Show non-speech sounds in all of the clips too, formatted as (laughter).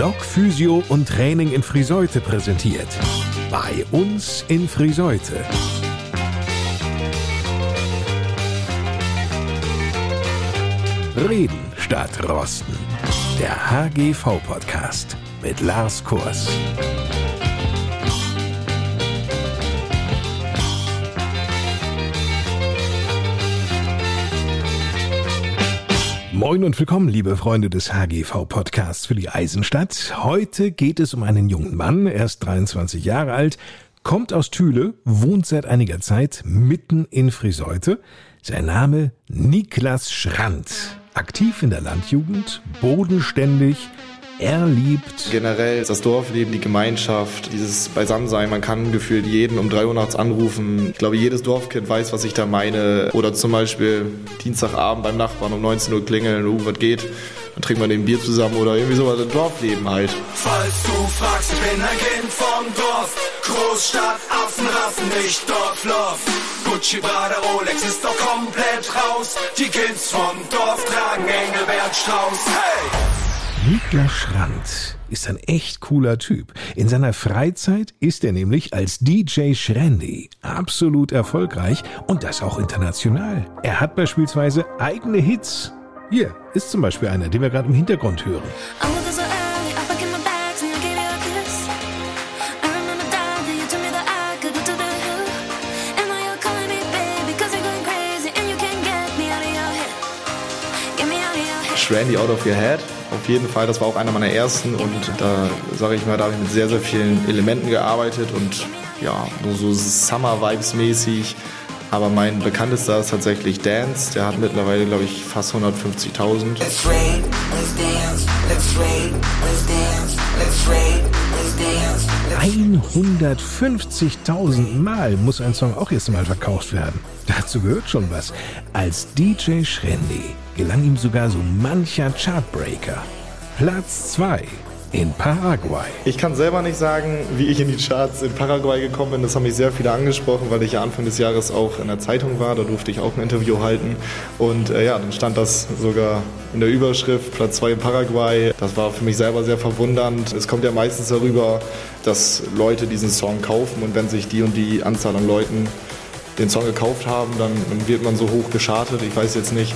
Blog Physio und Training in Friseute präsentiert. Bei uns in Friseute. Reden statt Rosten. Der HGV-Podcast mit Lars Kurs. Moin und willkommen, liebe Freunde des HGV-Podcasts für die Eisenstadt. Heute geht es um einen jungen Mann, er ist 23 Jahre alt, kommt aus Thüle, wohnt seit einiger Zeit mitten in Friseute. Sein Name Niklas Schrand. Aktiv in der Landjugend, bodenständig, er liebt. Generell das Dorfleben, die Gemeinschaft, dieses Beisammensein. Man kann gefühlt jeden um 3 Uhr nachts anrufen. Ich glaube, jedes Dorfkind weiß, was ich da meine. Oder zum Beispiel Dienstagabend beim Nachbarn um 19 Uhr klingeln, uh, was geht? Dann trinkt man eben Bier zusammen oder irgendwie sowas. Ein Dorfleben halt. Falls du fragst, ich bin ein Kind vom Dorf. Großstadt, Affenrassen, nicht Dorfloff. Gucci, Prada, Rolex ist doch komplett raus. Die Kids vom Dorf tragen Engelbert Strauß. Hey! Niklas Schrand ist ein echt cooler Typ. In seiner Freizeit ist er nämlich als DJ Schrandy absolut erfolgreich und das auch international. Er hat beispielsweise eigene Hits. Hier ist zum Beispiel einer, den wir gerade im Hintergrund hören. Randy Out of Your Head. Auf jeden Fall, das war auch einer meiner ersten und da sage ich mal, da habe ich mit sehr, sehr vielen Elementen gearbeitet und ja, nur so Summer-Vibes mäßig. Aber mein bekanntester ist tatsächlich Dance. Der hat mittlerweile, glaube ich, fast 150.000. 150.000 Mal muss ein Song auch erst mal verkauft werden. Dazu gehört schon was. Als DJ Schrendi gelang ihm sogar so mancher Chartbreaker. Platz 2 in Paraguay. Ich kann selber nicht sagen, wie ich in die Charts in Paraguay gekommen bin. Das haben mich sehr viele angesprochen, weil ich ja Anfang des Jahres auch in der Zeitung war. Da durfte ich auch ein Interview halten. Und äh, ja, dann stand das sogar in der Überschrift, Platz 2 in Paraguay. Das war für mich selber sehr verwundernd. Es kommt ja meistens darüber, dass Leute diesen Song kaufen und wenn sich die und die Anzahl an Leuten den Song gekauft haben, dann, dann wird man so hoch geschartet. Ich weiß jetzt nicht,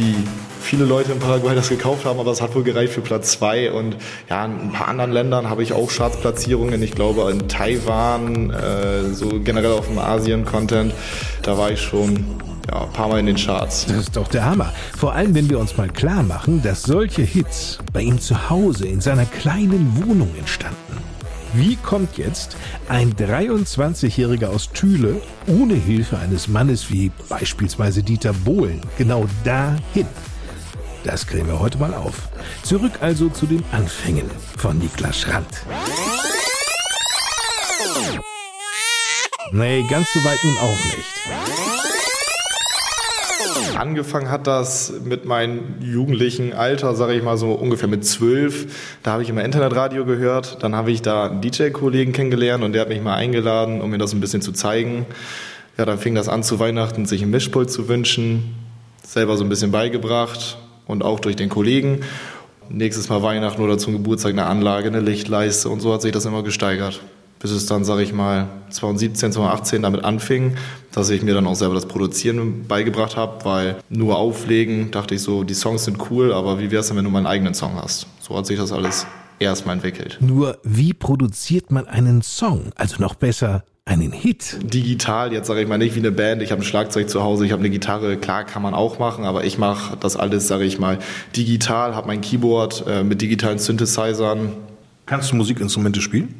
wie viele Leute in Paraguay das gekauft haben, aber es hat wohl gereicht für Platz zwei. Und ja, in ein paar anderen Ländern habe ich auch Chartsplatzierungen. Ich glaube in Taiwan, äh, so generell auf dem Asien-Content, da war ich schon ja, ein paar Mal in den Charts. Das ist doch der Hammer. Vor allem, wenn wir uns mal klar machen, dass solche Hits bei ihm zu Hause in seiner kleinen Wohnung entstanden. Wie kommt jetzt ein 23-Jähriger aus Thüle ohne Hilfe eines Mannes wie beispielsweise Dieter Bohlen genau dahin? Das klären wir heute mal auf. Zurück also zu den Anfängen von Niklas Schrandt. Nee, ganz so weit nun auch nicht. Angefangen hat das mit meinem jugendlichen Alter, sage ich mal so ungefähr mit zwölf. Da habe ich immer Internetradio gehört. Dann habe ich da einen DJ-Kollegen kennengelernt und der hat mich mal eingeladen, um mir das ein bisschen zu zeigen. Ja, dann fing das an zu Weihnachten, sich ein Mischpult zu wünschen. Selber so ein bisschen beigebracht und auch durch den Kollegen. Nächstes Mal Weihnachten oder zum Geburtstag eine Anlage, eine Lichtleiste und so hat sich das immer gesteigert bis es dann, sage ich mal, 2017, 2018 damit anfing, dass ich mir dann auch selber das Produzieren beigebracht habe, weil nur auflegen, dachte ich so, die Songs sind cool, aber wie wäre es denn, wenn du meinen eigenen Song hast? So hat sich das alles erstmal entwickelt. Nur wie produziert man einen Song? Also noch besser, einen Hit. Digital, jetzt sage ich mal nicht wie eine Band, ich habe ein Schlagzeug zu Hause, ich habe eine Gitarre, klar kann man auch machen, aber ich mache das alles, sage ich mal, digital, habe mein Keyboard äh, mit digitalen Synthesizern. Kannst du Musikinstrumente spielen?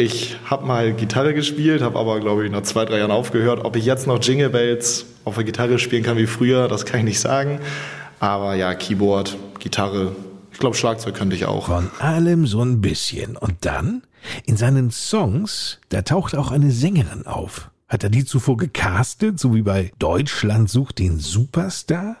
Ich habe mal Gitarre gespielt, habe aber, glaube ich, nach zwei, drei Jahren aufgehört. Ob ich jetzt noch Jingle Bells auf der Gitarre spielen kann wie früher, das kann ich nicht sagen. Aber ja, Keyboard, Gitarre, ich glaube, Schlagzeug könnte ich auch. Von allem so ein bisschen. Und dann, in seinen Songs, da taucht auch eine Sängerin auf. Hat er die zuvor gecastet, so wie bei Deutschland sucht den Superstar?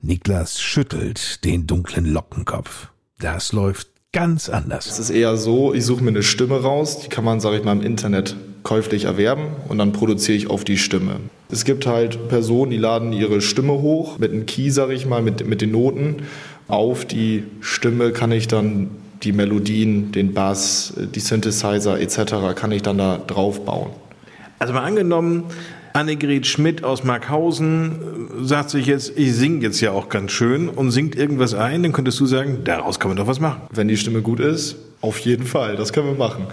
Niklas schüttelt den dunklen Lockenkopf. Das läuft ganz anders. Es ist eher so, ich suche mir eine Stimme raus, die kann man, sage ich mal, im Internet käuflich erwerben und dann produziere ich auf die Stimme. Es gibt halt Personen, die laden ihre Stimme hoch mit einem Key, sage ich mal, mit, mit den Noten. Auf die Stimme kann ich dann die Melodien, den Bass, die Synthesizer etc. kann ich dann da drauf bauen. Also mal angenommen, Annegret Schmidt aus Markhausen äh, sagt sich jetzt, ich singe jetzt ja auch ganz schön und singt irgendwas ein, dann könntest du sagen, daraus kann man doch was machen. Wenn die Stimme gut ist, auf jeden Fall, das können wir machen.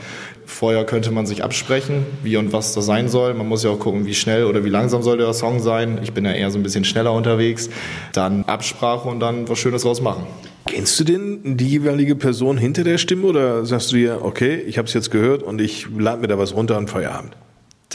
Vorher könnte man sich absprechen, wie und was das sein soll. Man muss ja auch gucken, wie schnell oder wie langsam soll der Song sein. Ich bin ja eher so ein bisschen schneller unterwegs. Dann Absprache und dann was Schönes draus machen. Kennst du denn die jeweilige Person hinter der Stimme oder sagst du dir, okay, ich habe es jetzt gehört und ich lade mir da was runter und Feierabend?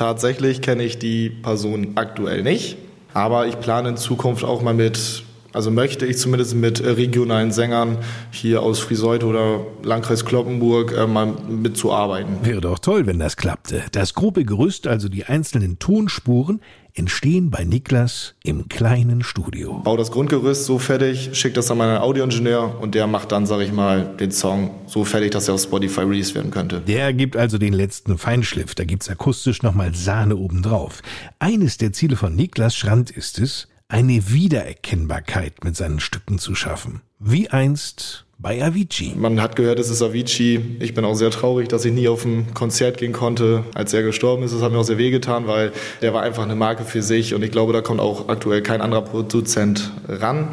Tatsächlich kenne ich die Person aktuell nicht, aber ich plane in Zukunft auch mal mit, also möchte ich zumindest mit regionalen Sängern hier aus Friseute oder Landkreis Kloppenburg äh, mal mitzuarbeiten. Wäre doch toll, wenn das klappte. Das grobe Gerüst, also die einzelnen Tonspuren, entstehen bei Niklas im kleinen Studio. Bau das Grundgerüst so fertig, schick das an meinen Audioingenieur und der macht dann, sag ich mal, den Song so fertig, dass er auf Spotify released werden könnte. Der gibt also den letzten Feinschliff. Da gibt's akustisch nochmal Sahne obendrauf. Eines der Ziele von Niklas Schrand ist es, eine Wiedererkennbarkeit mit seinen Stücken zu schaffen. Wie einst bei Avicii. Man hat gehört, es ist Avicii. Ich bin auch sehr traurig, dass ich nie auf ein Konzert gehen konnte, als er gestorben ist. Das hat mir auch sehr wehgetan, weil der war einfach eine Marke für sich und ich glaube, da kommt auch aktuell kein anderer Produzent ran.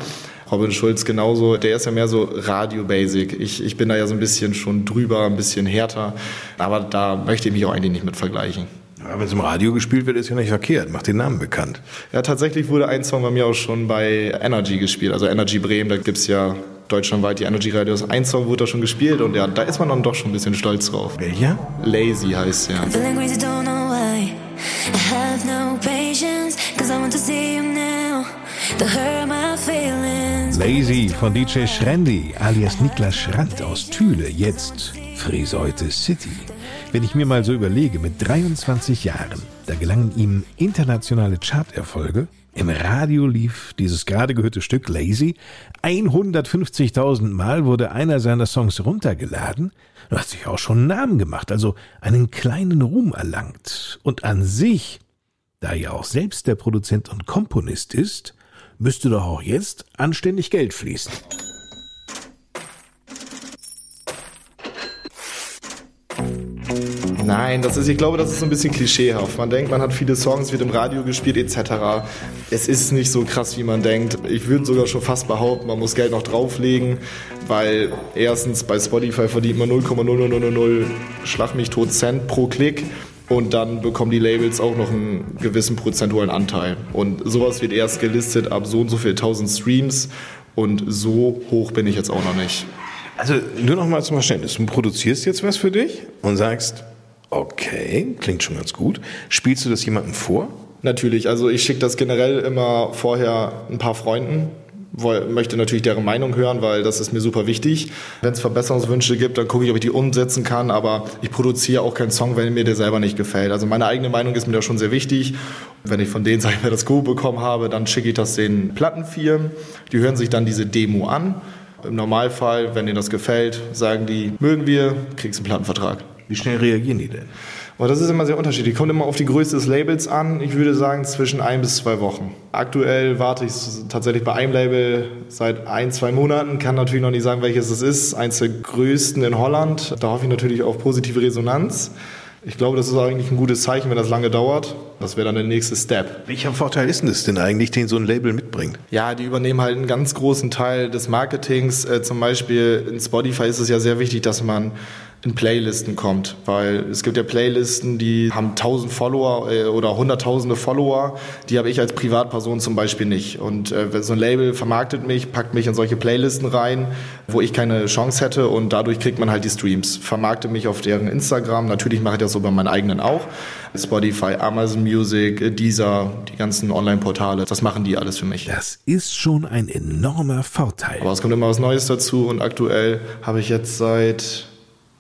Robin Schulz genauso. Der ist ja mehr so Radio-Basic. Ich, ich bin da ja so ein bisschen schon drüber, ein bisschen härter. Aber da möchte ich mich auch eigentlich nicht mit vergleichen. Ja, wenn es im Radio gespielt wird, ist ja nicht verkehrt. Macht den Namen bekannt. Ja, tatsächlich wurde ein Song bei mir auch schon bei Energy gespielt. Also Energy Bremen, da gibt's ja deutschlandweit die Energy Radios. Ein Song wurde da schon gespielt und ja, da ist man dann doch schon ein bisschen stolz drauf. Welcher? Lazy heißt ja. Lazy von DJ Schrendi alias Niklas Schrand aus Thüle, jetzt Friseute City. Wenn ich mir mal so überlege, mit 23 Jahren, da gelangen ihm internationale Charterfolge. Im Radio lief dieses gerade gehörte Stück Lazy. 150.000 Mal wurde einer seiner Songs runtergeladen. Er hat sich auch schon einen Namen gemacht, also einen kleinen Ruhm erlangt. Und an sich, da er auch selbst der Produzent und Komponist ist, müsste doch auch jetzt anständig Geld fließen. Nein, das ist, ich glaube, das ist ein bisschen klischeehaft. Man denkt, man hat viele Songs, wird im Radio gespielt etc. Es ist nicht so krass, wie man denkt. Ich würde sogar schon fast behaupten, man muss Geld noch drauflegen, weil erstens bei Spotify verdient man 0,0000 Schlag mich tot Cent pro Klick. Und dann bekommen die Labels auch noch einen gewissen prozentualen Anteil. Und sowas wird erst gelistet ab so und so viel tausend Streams. Und so hoch bin ich jetzt auch noch nicht. Also nur noch mal zum Verständnis. Du produzierst jetzt was für dich und sagst, Okay, klingt schon ganz gut. Spielst du das jemandem vor? Natürlich, also ich schicke das generell immer vorher ein paar Freunden, möchte natürlich deren Meinung hören, weil das ist mir super wichtig. Wenn es Verbesserungswünsche gibt, dann gucke ich, ob ich die umsetzen kann, aber ich produziere auch keinen Song, wenn mir der selber nicht gefällt. Also meine eigene Meinung ist mir da schon sehr wichtig. Wenn ich von denen, (laughs) sag ich mal, das Go bekommen habe, dann schicke ich das den Plattenfirmen. Die hören sich dann diese Demo an. Im Normalfall, wenn denen das gefällt, sagen die, mögen wir, kriegst einen Plattenvertrag. Wie schnell reagieren die denn? Aber das ist immer sehr unterschiedlich. Kommt immer auf die Größe des Labels an. Ich würde sagen zwischen ein bis zwei Wochen. Aktuell warte ich tatsächlich bei einem Label seit ein, zwei Monaten. Kann natürlich noch nicht sagen, welches es ist. Eins der größten in Holland. Da hoffe ich natürlich auf positive Resonanz. Ich glaube, das ist eigentlich ein gutes Zeichen, wenn das lange dauert. Das wäre dann der nächste Step. Welcher Vorteil ist denn das denn eigentlich, den so ein Label mitbringt? Ja, die übernehmen halt einen ganz großen Teil des Marketings. Äh, zum Beispiel in Spotify ist es ja sehr wichtig, dass man in Playlisten kommt, weil es gibt ja Playlisten, die haben tausend Follower äh, oder hunderttausende Follower, die habe ich als Privatperson zum Beispiel nicht. Und äh, so ein Label vermarktet mich, packt mich in solche Playlisten rein, wo ich keine Chance hätte und dadurch kriegt man halt die Streams. Vermarkte mich auf deren Instagram, natürlich mache ich das so bei meinen eigenen auch. Spotify, Amazon Music, Deezer, die ganzen Online-Portale, das machen die alles für mich. Das ist schon ein enormer Vorteil. Aber es kommt immer was Neues dazu und aktuell habe ich jetzt seit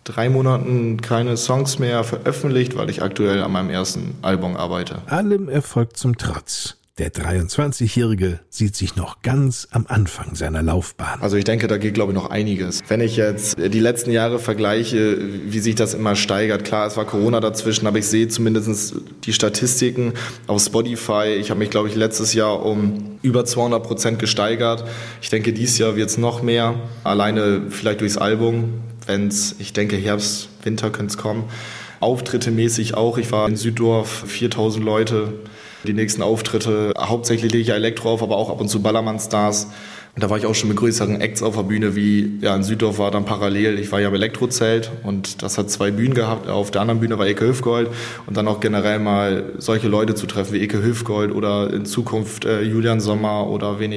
drei Monaten keine Songs mehr veröffentlicht, weil ich aktuell an meinem ersten Album arbeite. Allem Erfolg zum Trotz. Der 23-Jährige sieht sich noch ganz am Anfang seiner Laufbahn. Also ich denke, da geht, glaube ich, noch einiges. Wenn ich jetzt die letzten Jahre vergleiche, wie sich das immer steigert, klar, es war Corona dazwischen, aber ich sehe zumindest die Statistiken auf Spotify. Ich habe mich, glaube ich, letztes Jahr um über 200 Prozent gesteigert. Ich denke, dieses Jahr wird es noch mehr, alleine vielleicht durchs Album wenn es, ich denke, Herbst, Winter könnte es kommen. Auftritte mäßig auch. Ich war in Süddorf, 4000 Leute. Die nächsten Auftritte, hauptsächlich lege ich ja Elektro auf, aber auch ab und zu Ballermann-Stars. Da war ich auch schon mit größeren Acts auf der Bühne, wie ja, in Süddorf war dann parallel. Ich war ja im Elektrozelt und das hat zwei Bühnen gehabt. Auf der anderen Bühne war Eke Hüfgold und dann auch generell mal solche Leute zu treffen wie Eke Hüfgold oder in Zukunft äh, Julian Sommer oder wen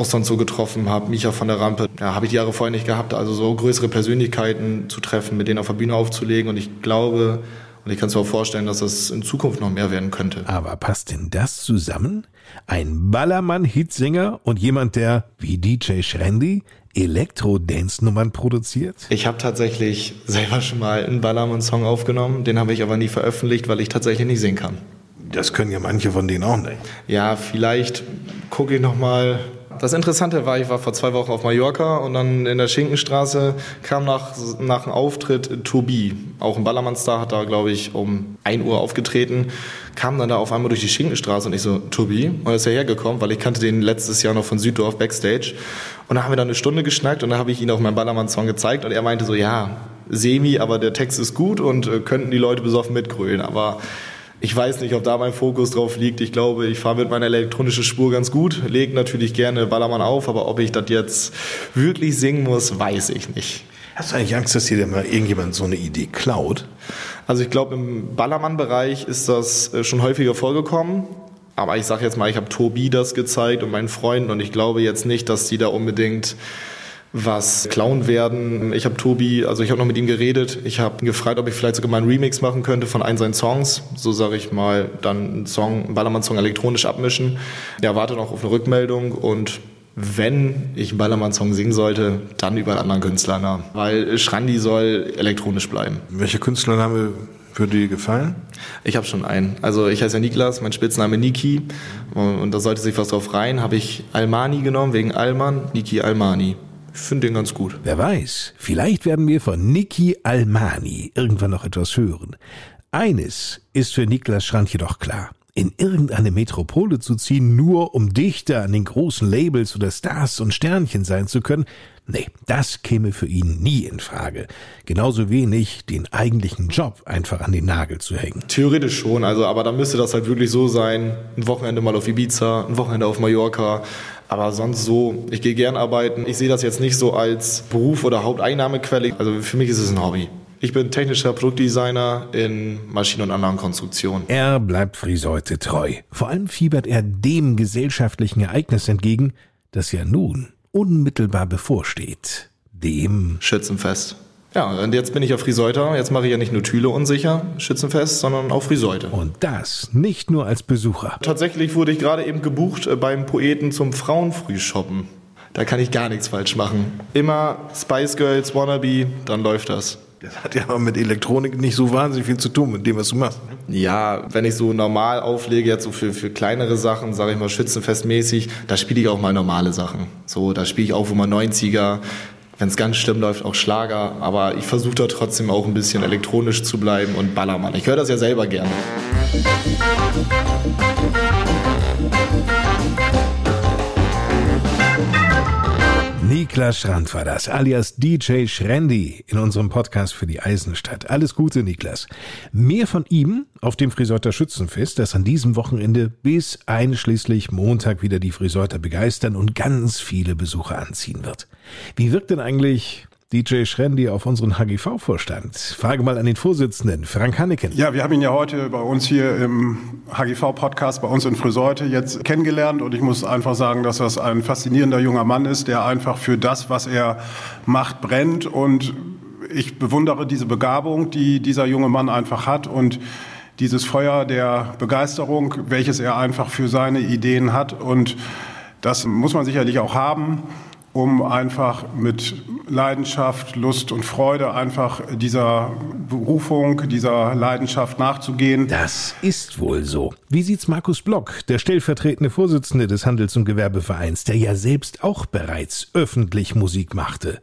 ich auch sonst so getroffen habe, Micha von der Rampe. Ja, habe ich die Jahre vorher nicht gehabt. Also so größere Persönlichkeiten zu treffen, mit denen auf der Bühne aufzulegen und ich glaube, und ich kann es mir auch vorstellen, dass das in Zukunft noch mehr werden könnte. Aber passt denn das zusammen? Ein Ballermann-Hitsänger und jemand, der, wie DJ Schrendi, Elektro-Dance-Nummern produziert? Ich habe tatsächlich selber schon mal einen Ballermann-Song aufgenommen, den habe ich aber nie veröffentlicht, weil ich tatsächlich nicht singen kann. Das können ja manche von denen auch nicht. Ja, vielleicht gucke ich noch mal das Interessante war, ich war vor zwei Wochen auf Mallorca und dann in der Schinkenstraße kam nach, nach einem Auftritt Tobi, auch ein Ballermann-Star, hat da, glaube ich, um 1 Uhr aufgetreten, kam dann da auf einmal durch die Schinkenstraße und ich so, Tobi, und er ist ja hergekommen, weil ich kannte den letztes Jahr noch von Süddorf Backstage. Und da haben wir dann eine Stunde geschnackt und dann habe ich ihn auch meinen Ballermann-Song gezeigt und er meinte so, ja, semi, aber der Text ist gut und äh, könnten die Leute besoffen mitgrölen, aber ich weiß nicht, ob da mein Fokus drauf liegt. Ich glaube, ich fahre mit meiner elektronischen Spur ganz gut, lege natürlich gerne Ballermann auf, aber ob ich das jetzt wirklich singen muss, weiß ich nicht. Hast du eigentlich Angst, dass dir mal irgendjemand so eine Idee klaut? Also ich glaube, im Ballermann-Bereich ist das äh, schon häufiger vorgekommen. Aber ich sage jetzt mal, ich habe Tobi das gezeigt und meinen Freunden und ich glaube jetzt nicht, dass die da unbedingt was klauen werden. Ich habe Tobi, also ich habe noch mit ihm geredet. Ich habe ihn gefragt, ob ich vielleicht sogar mal einen Remix machen könnte von ein seinen Songs. So sage ich mal, dann einen Song, einen Ballermann-Song elektronisch abmischen. Er wartet noch auf eine Rückmeldung und wenn ich einen Ballermann-Song singen sollte, dann über einen anderen Künstlernamen. Weil Schrandi soll elektronisch bleiben. Welcher Künstlername würde dir gefallen? Ich habe schon einen. Also ich heiße ja Niklas, mein Spitzname Niki. Und da sollte sich was drauf rein. Habe ich Almani genommen, wegen Alman, Niki Almani. Ich finde den ganz gut. Wer weiß, vielleicht werden wir von Niki Almani irgendwann noch etwas hören. Eines ist für Niklas Schrand jedoch klar. In irgendeine Metropole zu ziehen, nur um Dichter an den großen Labels oder Stars und Sternchen sein zu können, nee, das käme für ihn nie in Frage. Genauso wenig den eigentlichen Job einfach an den Nagel zu hängen. Theoretisch schon, also aber dann müsste das halt wirklich so sein, ein Wochenende mal auf Ibiza, ein Wochenende auf Mallorca, aber sonst so, ich gehe gern arbeiten. Ich sehe das jetzt nicht so als Beruf oder Haupteinnahmequelle. Also für mich ist es ein Hobby. Ich bin technischer Produktdesigner in Maschinen- und anderen Konstruktionen. Er bleibt Friseute treu. Vor allem fiebert er dem gesellschaftlichen Ereignis entgegen, das ja nun unmittelbar bevorsteht. Dem Schützenfest. Ja, und jetzt bin ich ja Friseuter. Jetzt mache ich ja nicht nur Thüle unsicher, Schützenfest, sondern auch Friseute. Und das nicht nur als Besucher. Tatsächlich wurde ich gerade eben gebucht äh, beim Poeten zum Frauenfrühshoppen. Da kann ich gar nichts falsch machen. Immer Spice Girls, Wannabe, dann läuft das. Das hat ja aber mit Elektronik nicht so wahnsinnig viel zu tun, mit dem, was du machst. Ne? Ja, wenn ich so normal auflege, jetzt so für, für kleinere Sachen, sage ich mal schützenfestmäßig, da spiele ich auch mal normale Sachen. So, da spiele ich auch mal 90er, wenn es ganz schlimm läuft, auch Schlager. Aber ich versuche da trotzdem auch ein bisschen elektronisch zu bleiben und Ballermann. Ich höre das ja selber gerne. Niklas Schrand war das, alias DJ Schrendi in unserem Podcast für die Eisenstadt. Alles Gute, Niklas. Mehr von ihm auf dem Friseuter Schützenfest, das an diesem Wochenende bis einschließlich Montag wieder die Friseuter begeistern und ganz viele Besucher anziehen wird. Wie wirkt denn eigentlich DJ Schrendi auf unseren HGV-Vorstand. Frage mal an den Vorsitzenden, Frank Hanneken. Ja, wir haben ihn ja heute bei uns hier im HGV-Podcast, bei uns in Friseute jetzt kennengelernt und ich muss einfach sagen, dass das ein faszinierender junger Mann ist, der einfach für das, was er macht, brennt und ich bewundere diese Begabung, die dieser junge Mann einfach hat und dieses Feuer der Begeisterung, welches er einfach für seine Ideen hat und das muss man sicherlich auch haben um einfach mit Leidenschaft, Lust und Freude einfach dieser Berufung, dieser Leidenschaft nachzugehen. Das ist wohl so. Wie sieht's Markus Block, der stellvertretende Vorsitzende des Handels- und Gewerbevereins, der ja selbst auch bereits öffentlich Musik machte?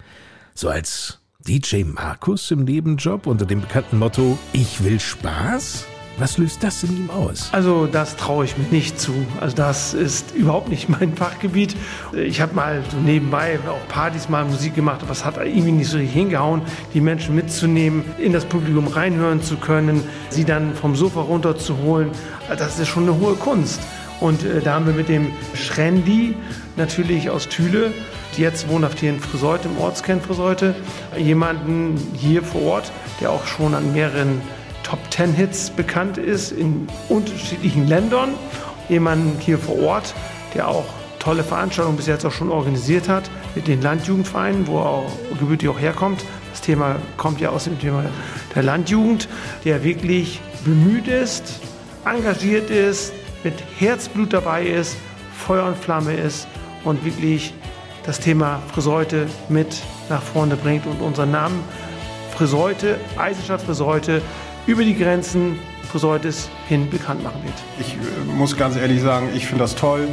So als DJ Markus im Nebenjob unter dem bekannten Motto Ich will Spaß? Was löst das in ihm aus? Also das traue ich mir nicht zu. Also das ist überhaupt nicht mein (laughs) Fachgebiet. Ich habe mal so nebenbei auch Partys mal Musik gemacht, aber es hat irgendwie nicht so hingehauen, die Menschen mitzunehmen, in das Publikum reinhören zu können, sie dann vom Sofa runterzuholen. Das ist schon eine hohe Kunst. Und äh, da haben wir mit dem Schrendi natürlich aus Thüle, jetzt wohnhaft hier in Friseute, im Ortskern Friseute, jemanden hier vor Ort, der auch schon an mehreren Top Ten Hits bekannt ist in unterschiedlichen Ländern. Jemanden hier vor Ort, der auch tolle Veranstaltungen bis jetzt auch schon organisiert hat mit den Landjugendvereinen, wo er auch gebürtig auch herkommt. Das Thema kommt ja aus dem Thema der Landjugend, der wirklich bemüht ist, engagiert ist, mit Herzblut dabei ist, Feuer und Flamme ist und wirklich das Thema Friseute mit nach vorne bringt und unseren Namen Friseute, Eisenstadt Friseute über die Grenzen Friseutes hin bekannt machen wird. Ich äh, muss ganz ehrlich sagen, ich finde das toll,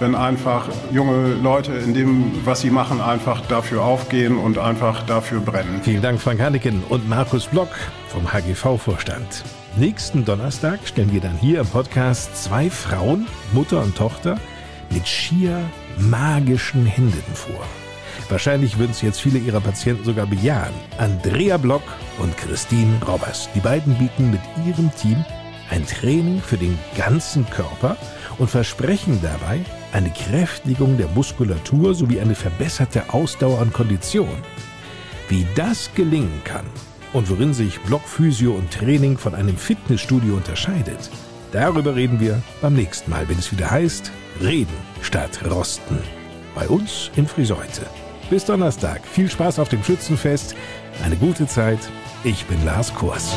wenn einfach junge Leute in dem, was sie machen, einfach dafür aufgehen und einfach dafür brennen. Vielen Dank, Frank Hanneken und Markus Block vom HGV-Vorstand. Nächsten Donnerstag stellen wir dann hier im Podcast zwei Frauen, Mutter und Tochter, mit schier magischen Händen vor. Wahrscheinlich würden es jetzt viele ihrer Patienten sogar bejahen. Andrea Block und Christine Robbers. Die beiden bieten mit ihrem Team ein Training für den ganzen Körper und versprechen dabei eine Kräftigung der Muskulatur sowie eine verbesserte Ausdauer und Kondition. Wie das gelingen kann und worin sich Blockphysio und Training von einem Fitnessstudio unterscheidet, darüber reden wir beim nächsten Mal, wenn es wieder heißt Reden statt Rosten. Bei uns in Friseute. Bis Donnerstag. Viel Spaß auf dem Schützenfest. Eine gute Zeit. Ich bin Lars Kurs.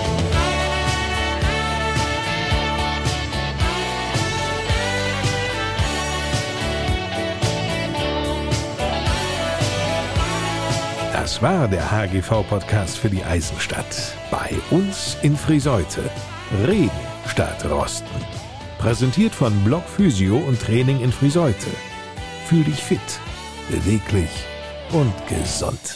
Das war der HGV-Podcast für die Eisenstadt. Bei uns in Friseute. Reden statt Rosten. Präsentiert von Block Physio und Training in Friseute. Fühl dich fit, beweglich und gesund.